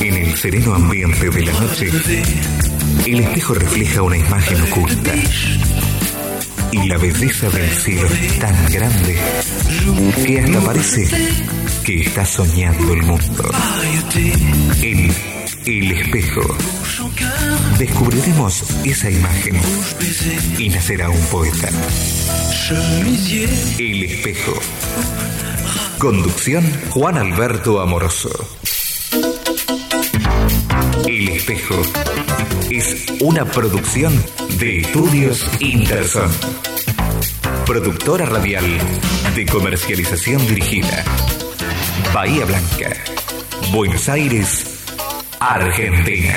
En el sereno ambiente de la noche, el espejo refleja una imagen oculta. Y la belleza del cielo es tan grande que hasta parece que está soñando el mundo. El, el espejo. Descubriremos esa imagen y nacerá un poeta. El espejo. Conducción Juan Alberto Amoroso. El espejo es una producción de Estudios Interson. Productora radial de comercialización dirigida. Bahía Blanca, Buenos Aires, Argentina.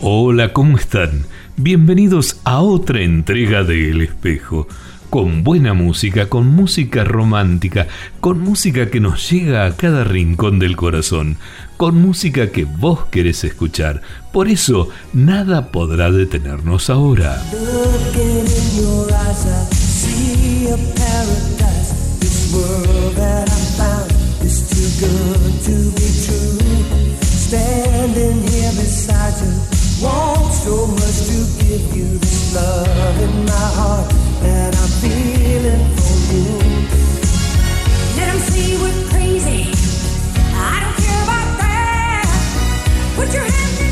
Hola, ¿cómo están? Bienvenidos a otra entrega de El Espejo, con buena música, con música romántica, con música que nos llega a cada rincón del corazón, con música que vos querés escuchar. Por eso, nada podrá detenernos ahora. Want so much to give you this love in my heart that I'm feeling for you. See we're crazy. I don't care about that. Put your hands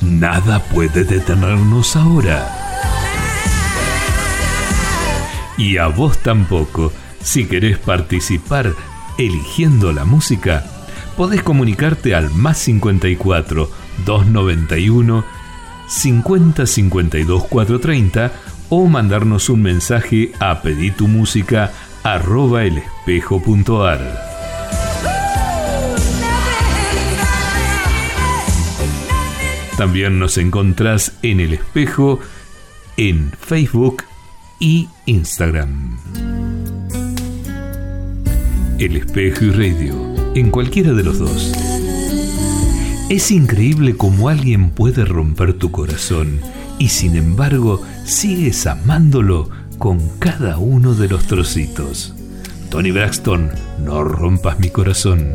Nada puede detenernos ahora. Y a vos tampoco. Si querés participar eligiendo la música, podés comunicarte al más 54 291 50 52 430 o mandarnos un mensaje a peditumusica.ar. También nos encontrás en El Espejo, en Facebook y Instagram. El Espejo y Radio, en cualquiera de los dos. Es increíble cómo alguien puede romper tu corazón y sin embargo sigues amándolo con cada uno de los trocitos. Tony Braxton, no rompas mi corazón.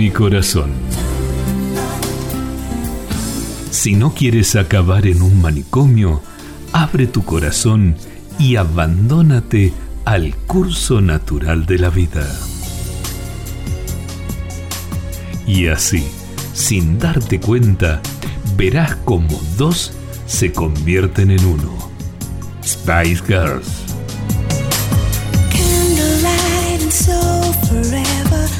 mi corazón. Si no quieres acabar en un manicomio, abre tu corazón y abandónate al curso natural de la vida. Y así, sin darte cuenta, verás como dos se convierten en uno. Spice Girls.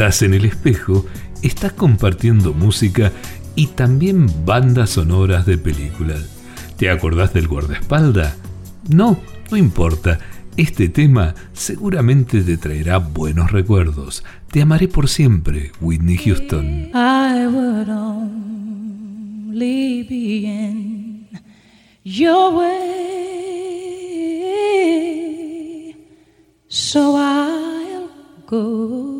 Estás en el espejo, estás compartiendo música y también bandas sonoras de películas. ¿Te acordás del guardaespalda? No, no importa. Este tema seguramente te traerá buenos recuerdos. Te amaré por siempre, Whitney Houston. I in your way. So I'll go,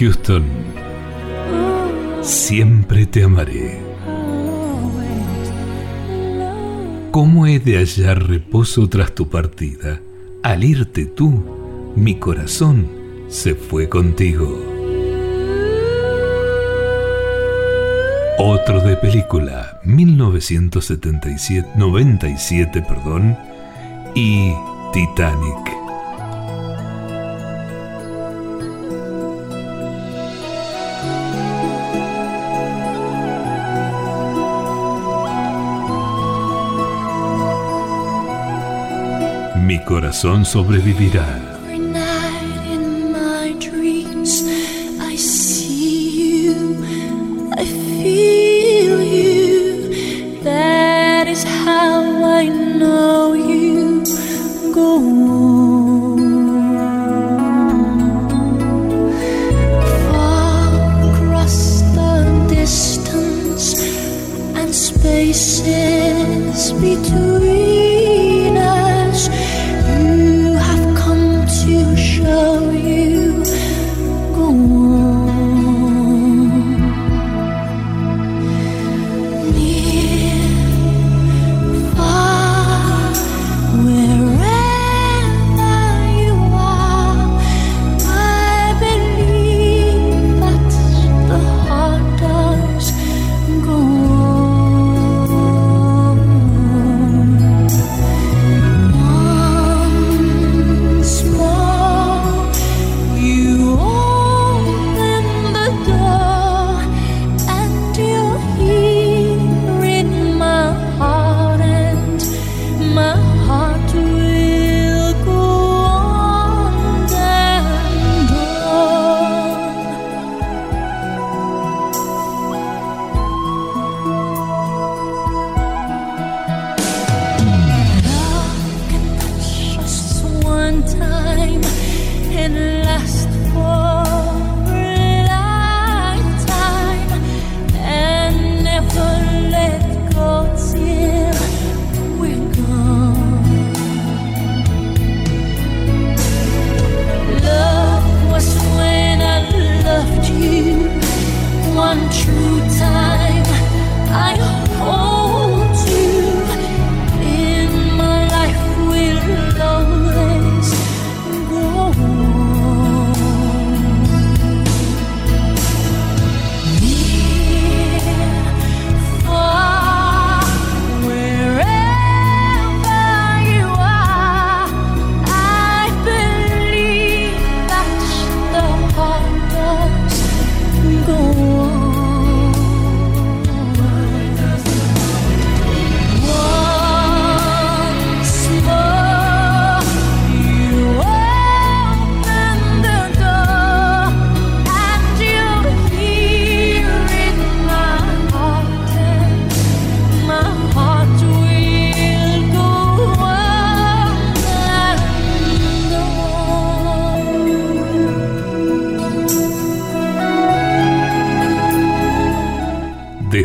Houston, siempre te amaré. ¿Cómo he de hallar reposo tras tu partida? Al irte tú, mi corazón se fue contigo. Otro de película, 1977, 97, perdón, y Titanic. Corazón sobrevivirá.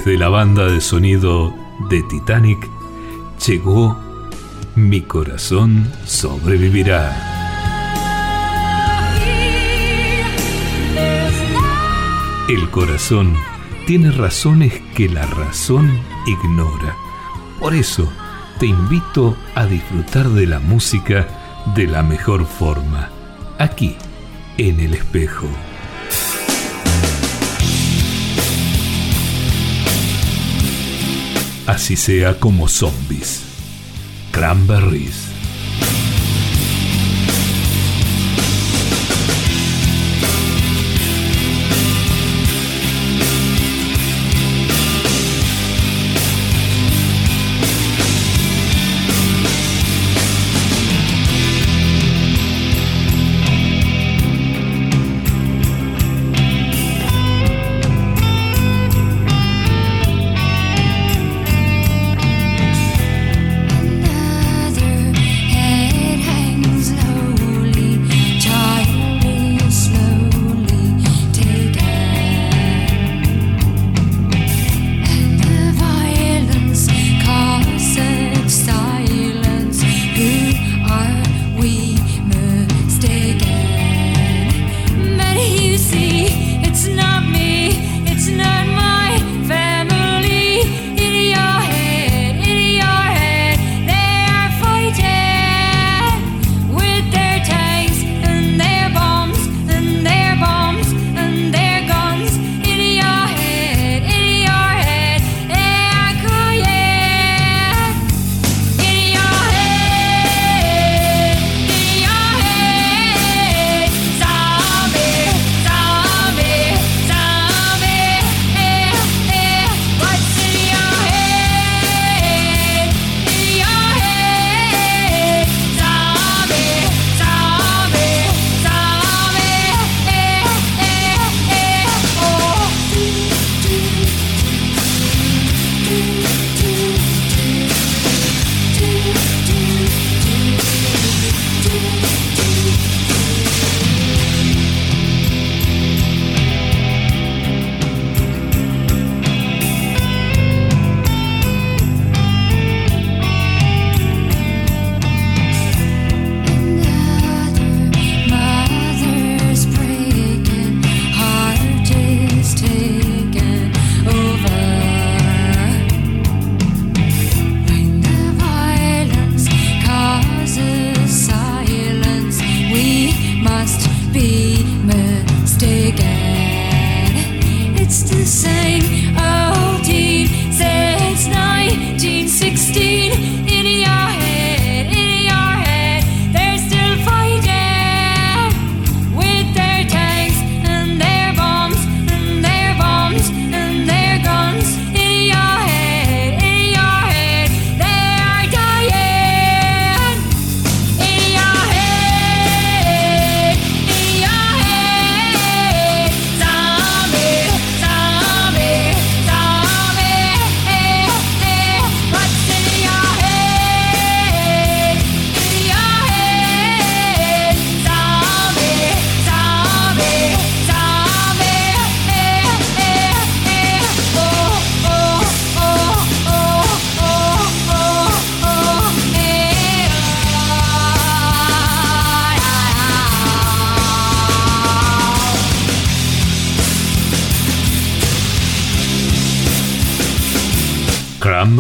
De la banda de sonido de Titanic llegó Mi corazón sobrevivirá. El corazón tiene razones que la razón ignora. Por eso te invito a disfrutar de la música de la mejor forma, aquí, en el espejo. Así sea como zombies. Cranberries.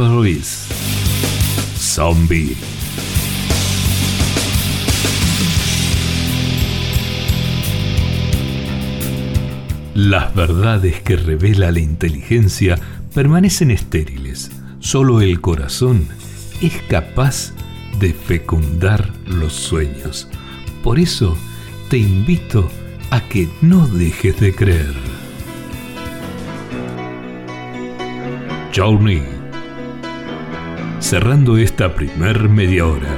Cranberries. Zombie. Las verdades que revela la inteligencia permanecen estériles. Solo el corazón es capaz de fecundar los sueños. Por eso te invito a que no dejes de creer. Journey. Cerrando esta primer media hora.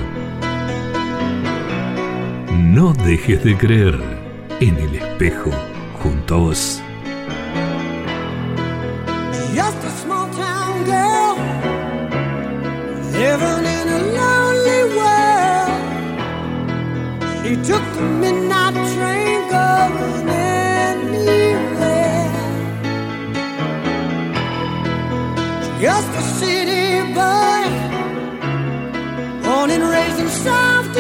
No dejes de creer en el espejo junto a vos.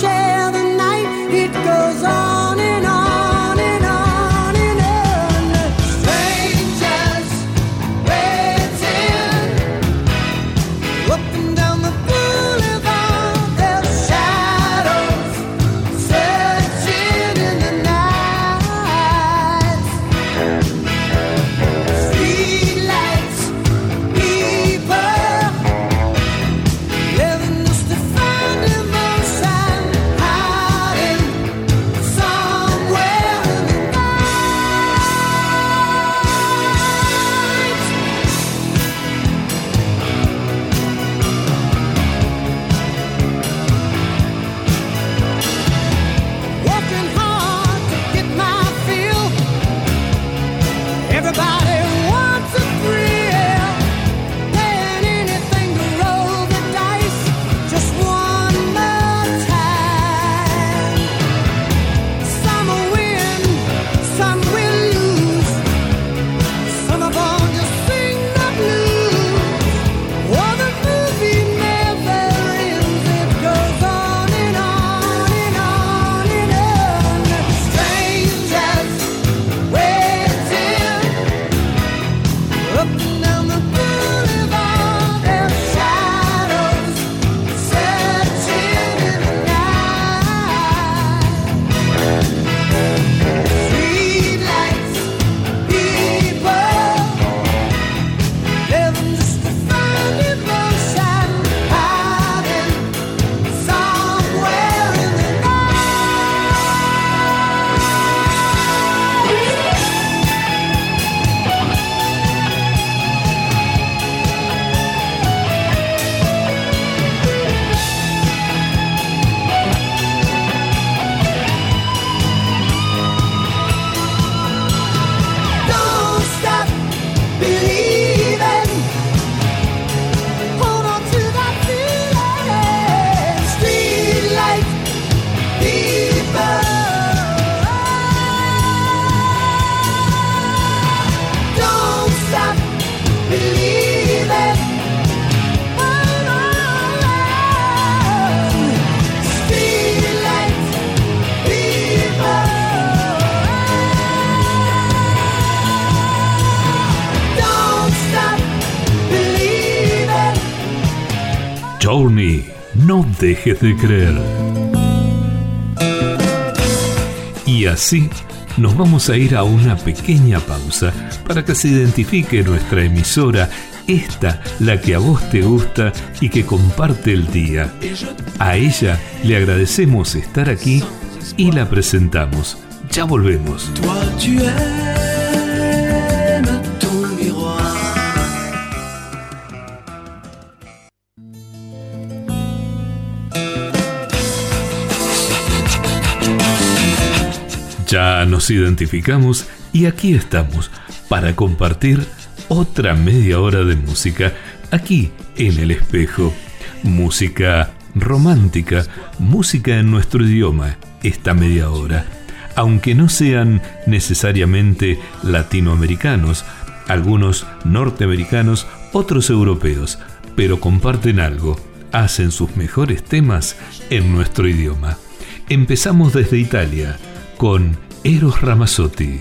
share de creer. Y así nos vamos a ir a una pequeña pausa para que se identifique nuestra emisora, esta, la que a vos te gusta y que comparte el día. A ella le agradecemos estar aquí y la presentamos. Ya volvemos. Ya nos identificamos y aquí estamos para compartir otra media hora de música aquí en el espejo. Música romántica, música en nuestro idioma, esta media hora. Aunque no sean necesariamente latinoamericanos, algunos norteamericanos, otros europeos, pero comparten algo, hacen sus mejores temas en nuestro idioma. Empezamos desde Italia con Eros Ramazzotti.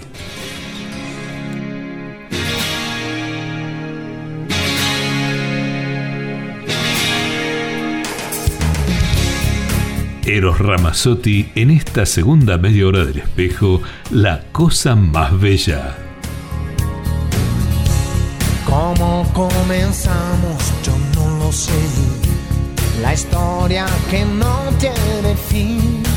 Eros Ramazzotti en esta segunda media hora del espejo, la cosa más bella. ¿Cómo comenzamos? Yo no lo sé. La historia que no tiene fin.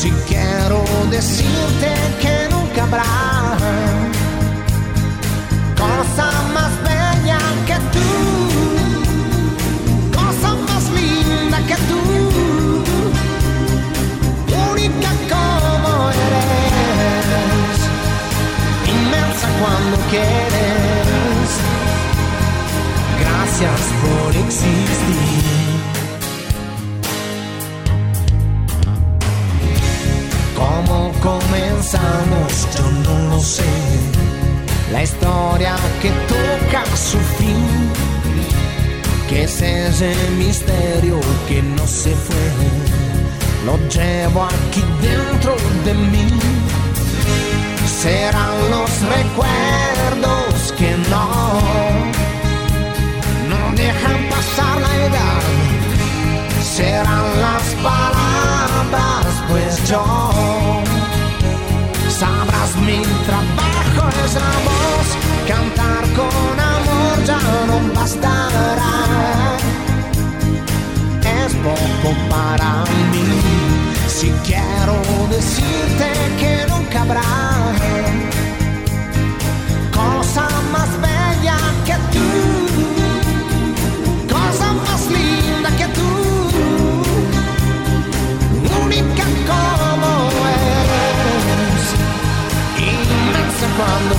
Si quiero decirte que nunca habrá llevo aquí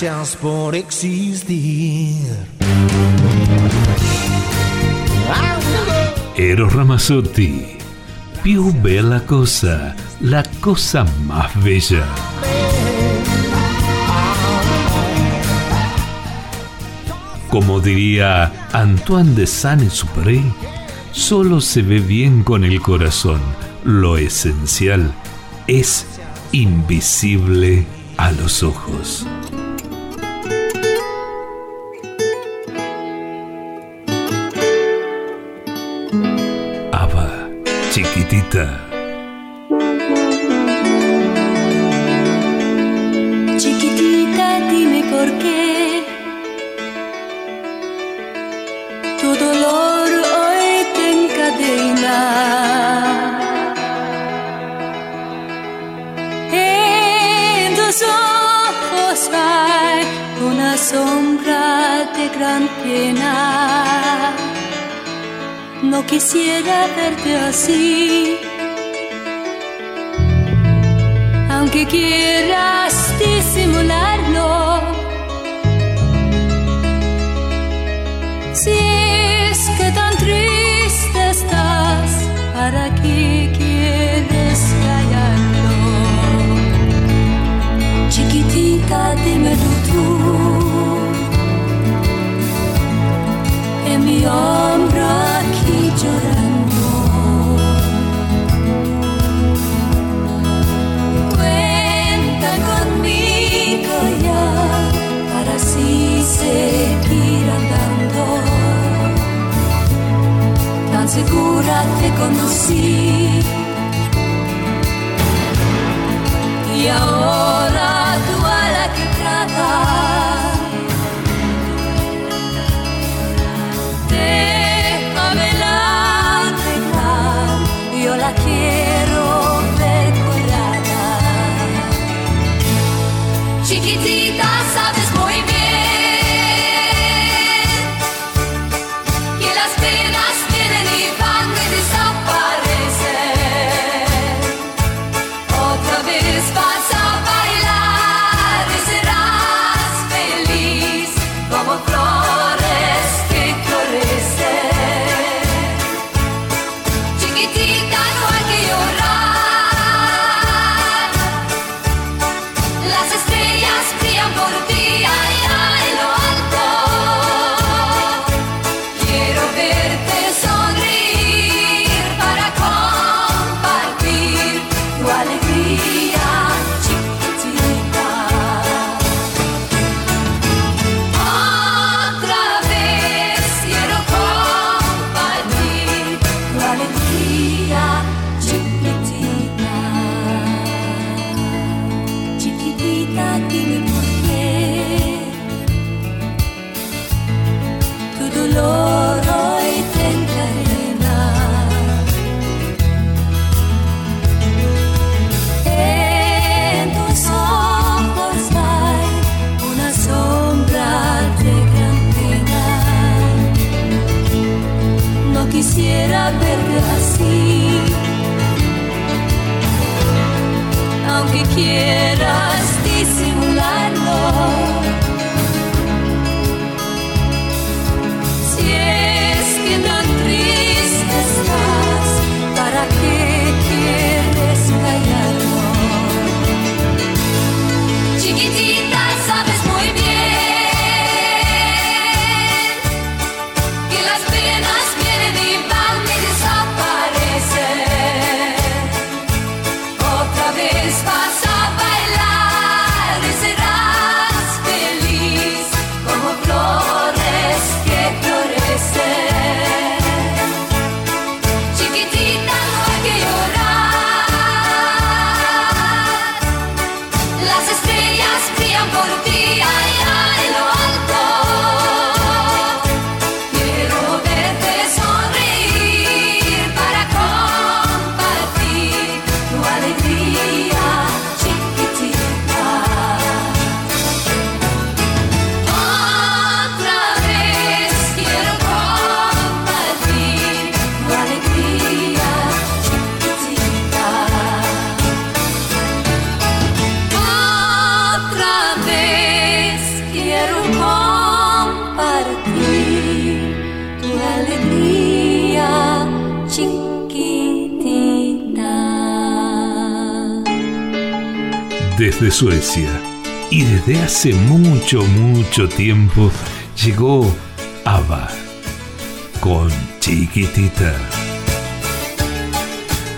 Gracias por existir. Eros Ramazzotti. Più bella cosa, la cosa más bella. Como diría Antoine de Saint-Exupéry, solo se ve bien con el corazón. Lo esencial es invisible a los ojos. tá No quisiera verte así, aunque quieras disimularlo. Si es que tan triste estás, ¿para qué quieres callarlo? Chiquitita, dímelo tú. En mi gusta verte así, aunque quiera. Suecia y desde hace mucho, mucho tiempo llegó ABBA con Chiquitita.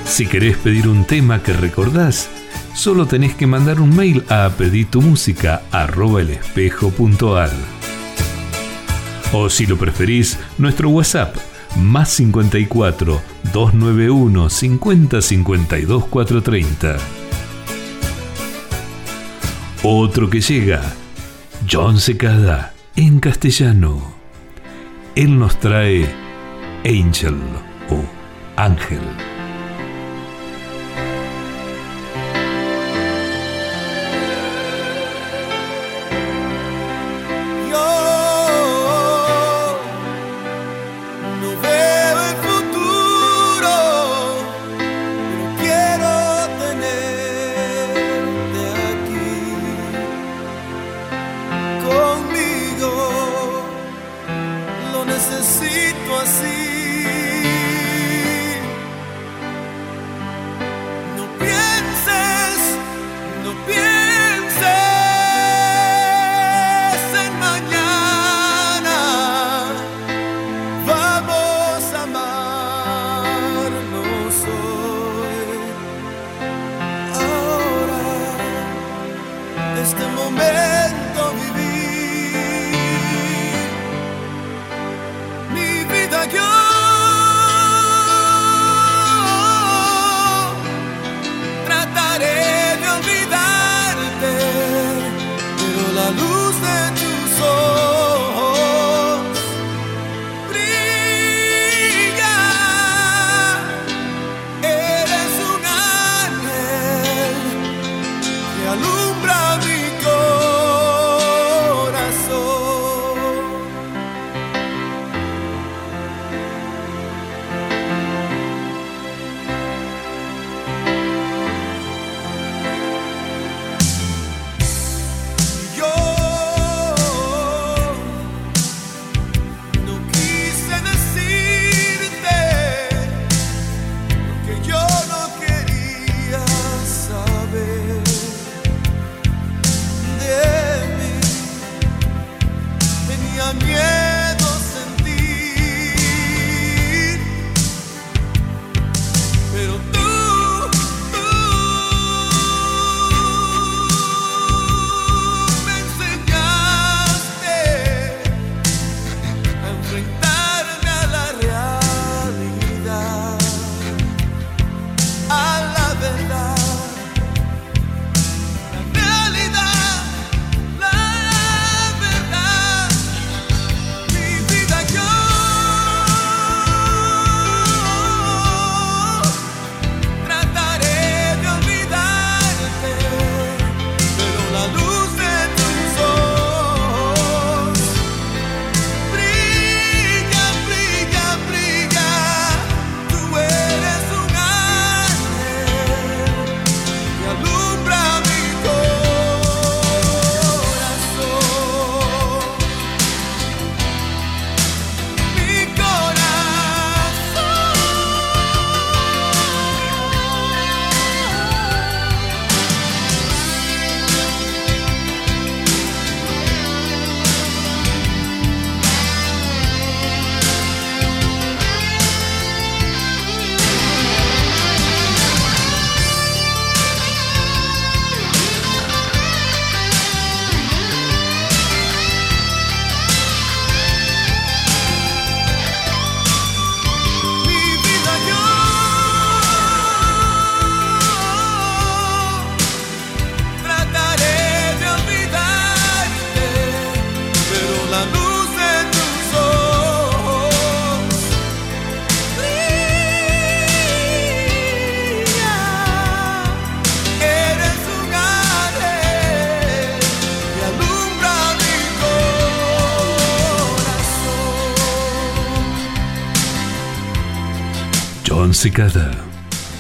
Si querés pedir un tema que recordás, solo tenés que mandar un mail a peditumusica.elespejo.al O si lo preferís, nuestro WhatsApp más 54 291 50 52 430. Otro que llega, John Secada, en castellano. Él nos trae Angel o Ángel.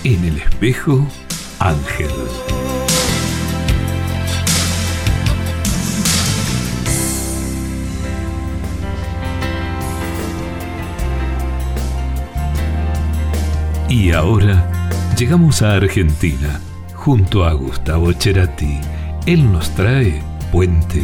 En el espejo, Ángel. Y ahora llegamos a Argentina junto a Gustavo Cerati. Él nos trae Puente.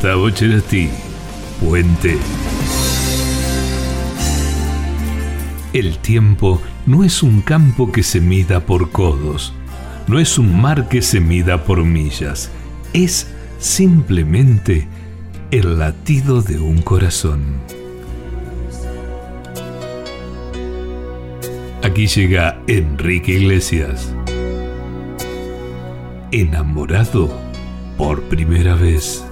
Gustavo Cerati, Puente. El tiempo no es un campo que se mida por codos, no es un mar que se mida por millas, es simplemente el latido de un corazón. Aquí llega Enrique Iglesias, enamorado por primera vez.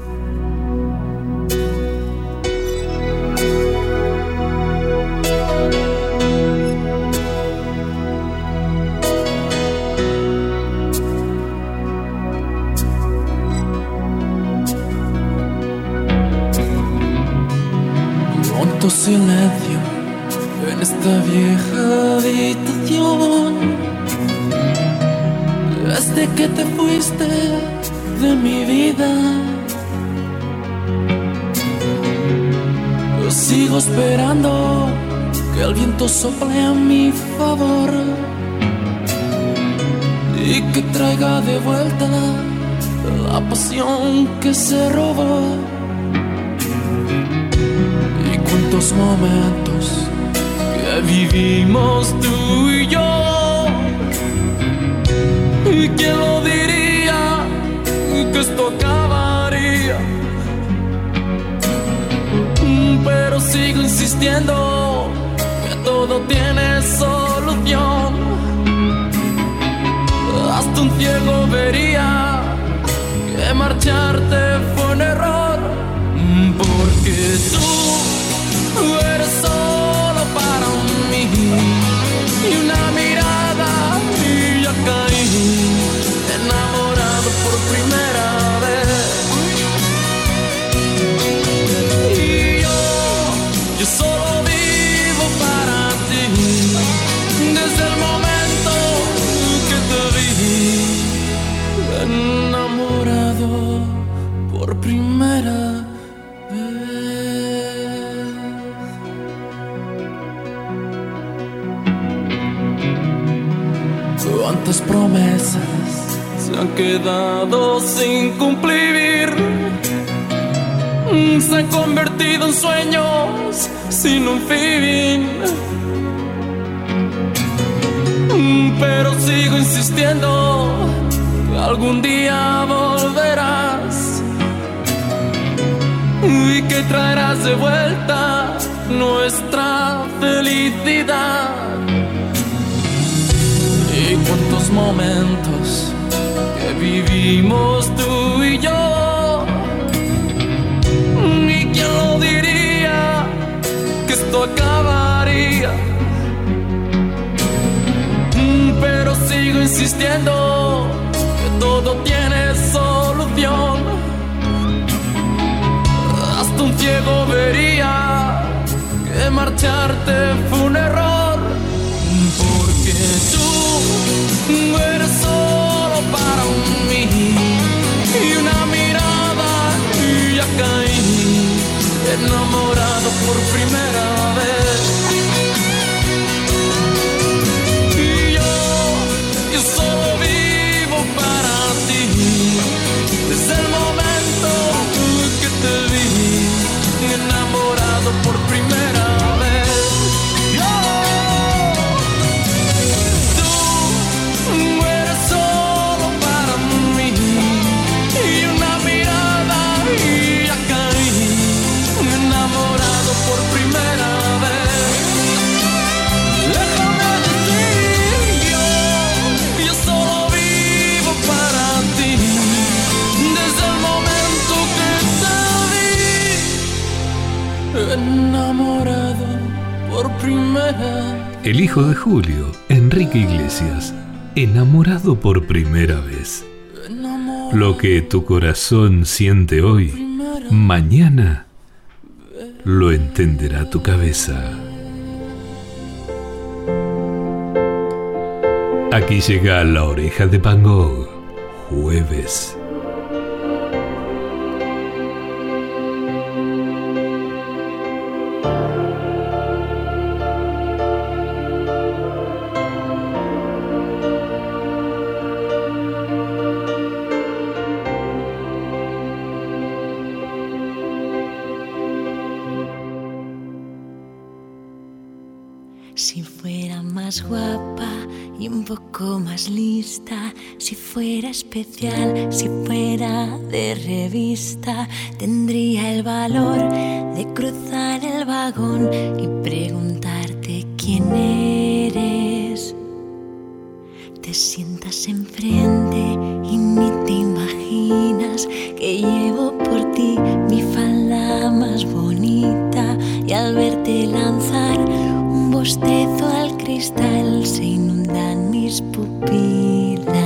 Esta vieja habitación. Desde que te fuiste de mi vida, sigo esperando que el viento sople a mi favor y que traiga de vuelta la pasión que se robó. Y cuántos momentos vivimos tú y yo. ¿Y quién lo diría que esto acabaría? Pero sigo insistiendo que todo tiene solución. Hasta un ciego vería quedado sin cumplir. Mm, Se han convertido en sueños sin un fin. Mm, Pero sigo insistiendo, algún día volverás y que traerás de vuelta nuestra felicidad. Y cuántos momentos que vivimos tú y yo. ¿Y quién lo diría que esto acabaría? Pero sigo insistiendo que todo tiene solución. Hasta un ciego vería que marcharte fue un error. Enamorado por primera vez. Julio, Enrique Iglesias, enamorado por primera vez. Lo que tu corazón siente hoy, mañana lo entenderá tu cabeza. Aquí llega la oreja de Van jueves. Si fuera de revista, tendría el valor de cruzar el vagón y preguntarte quién eres. Te sientas enfrente y ni te imaginas que llevo por ti mi falda más bonita y al verte lanzar un bostezo al cristal se inundan mis pupilas.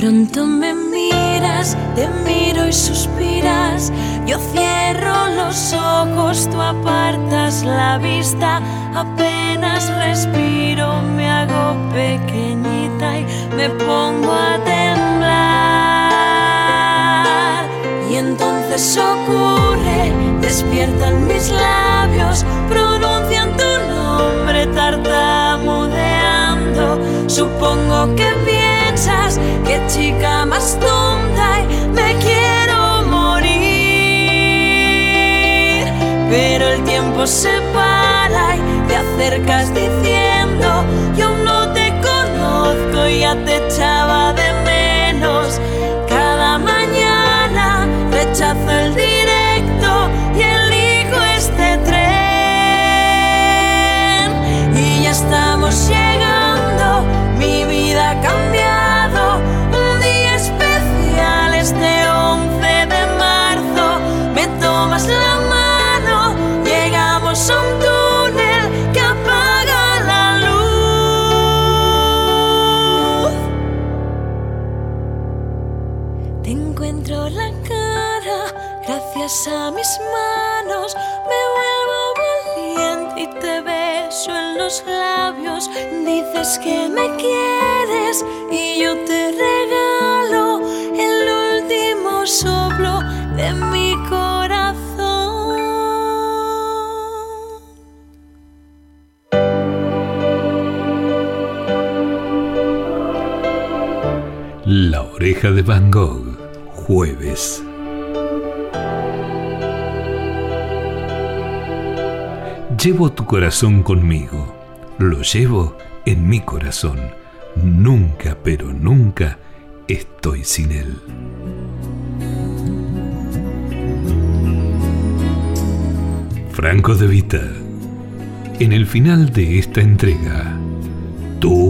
Pronto me miras, te miro y suspiras. Yo cierro los ojos, tú apartas la vista. Apenas respiro, me hago pequeñita y me pongo a temblar. Y entonces ocurre, despiertan mis labios, pronuncian tu nombre tartamudeando. Supongo que que chica más tonta y me quiero morir. Pero el tiempo se para y te acercas diciendo, yo no te conozco y ya te echaba de de Van Gogh, jueves. Llevo tu corazón conmigo, lo llevo en mi corazón. Nunca, pero nunca estoy sin él. Franco de Vita, en el final de esta entrega, ¿tú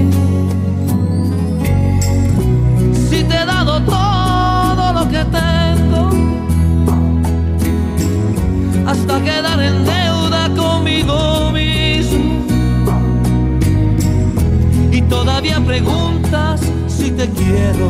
Dado todo lo que tengo, hasta quedar en deuda conmigo mismo. Y todavía preguntas si te quiero,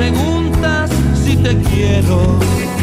Preguntas si te quiero.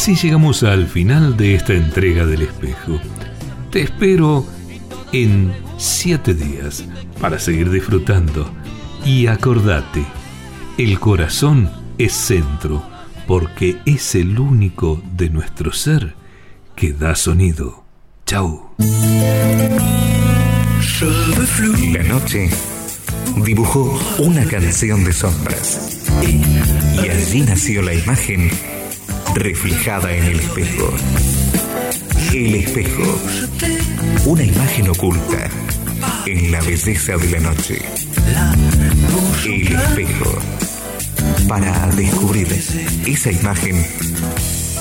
Así, llegamos al final de esta entrega del espejo. Te espero en siete días para seguir disfrutando. Y acordate, el corazón es centro porque es el único de nuestro ser que da sonido. Chau. La noche dibujó una canción de sombras. Y allí nació la imagen reflejada en el espejo. El espejo. Una imagen oculta en la belleza de la noche. El espejo. Para descubrir esa imagen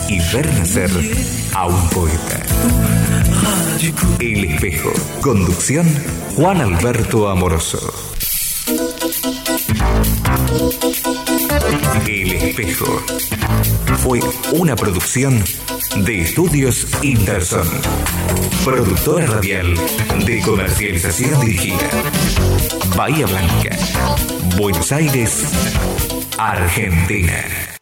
y ver nacer a un poeta. El espejo. Conducción Juan Alberto Amoroso. El espejo. Fue una producción de Estudios Interson. Productora radial de comercialización dirigida. Bahía Blanca. Buenos Aires, Argentina.